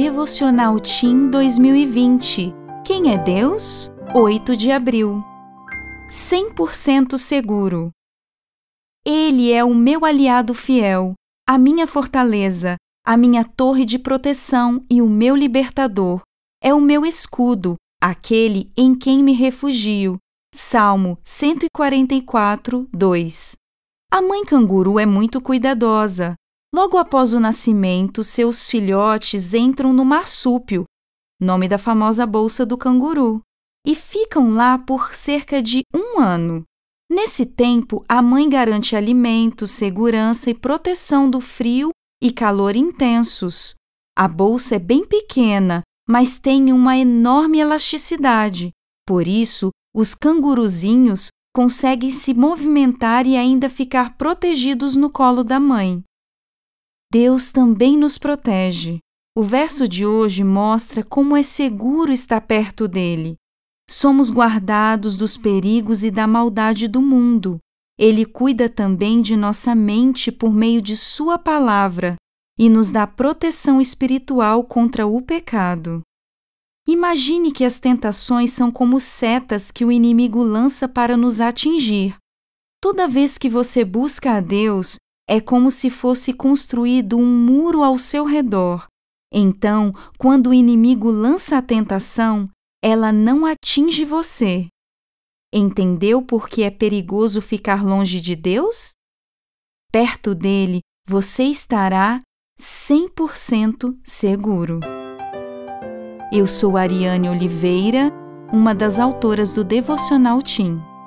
Devocional Team 2020. Quem é Deus? 8 de abril. 100% seguro. Ele é o meu aliado fiel, a minha fortaleza, a minha torre de proteção e o meu libertador. É o meu escudo, aquele em quem me refugio. Salmo 144, 2. A mãe canguru é muito cuidadosa. Logo após o nascimento, seus filhotes entram no marsúpio, nome da famosa bolsa do canguru, e ficam lá por cerca de um ano. Nesse tempo, a mãe garante alimento, segurança e proteção do frio e calor intensos. A bolsa é bem pequena, mas tem uma enorme elasticidade. Por isso, os canguruzinhos conseguem se movimentar e ainda ficar protegidos no colo da mãe. Deus também nos protege. O verso de hoje mostra como é seguro estar perto dele. Somos guardados dos perigos e da maldade do mundo. Ele cuida também de nossa mente por meio de Sua palavra e nos dá proteção espiritual contra o pecado. Imagine que as tentações são como setas que o inimigo lança para nos atingir. Toda vez que você busca a Deus, é como se fosse construído um muro ao seu redor. Então, quando o inimigo lança a tentação, ela não atinge você. Entendeu por que é perigoso ficar longe de Deus? Perto dele, você estará 100% seguro. Eu sou Ariane Oliveira, uma das autoras do Devocional Team.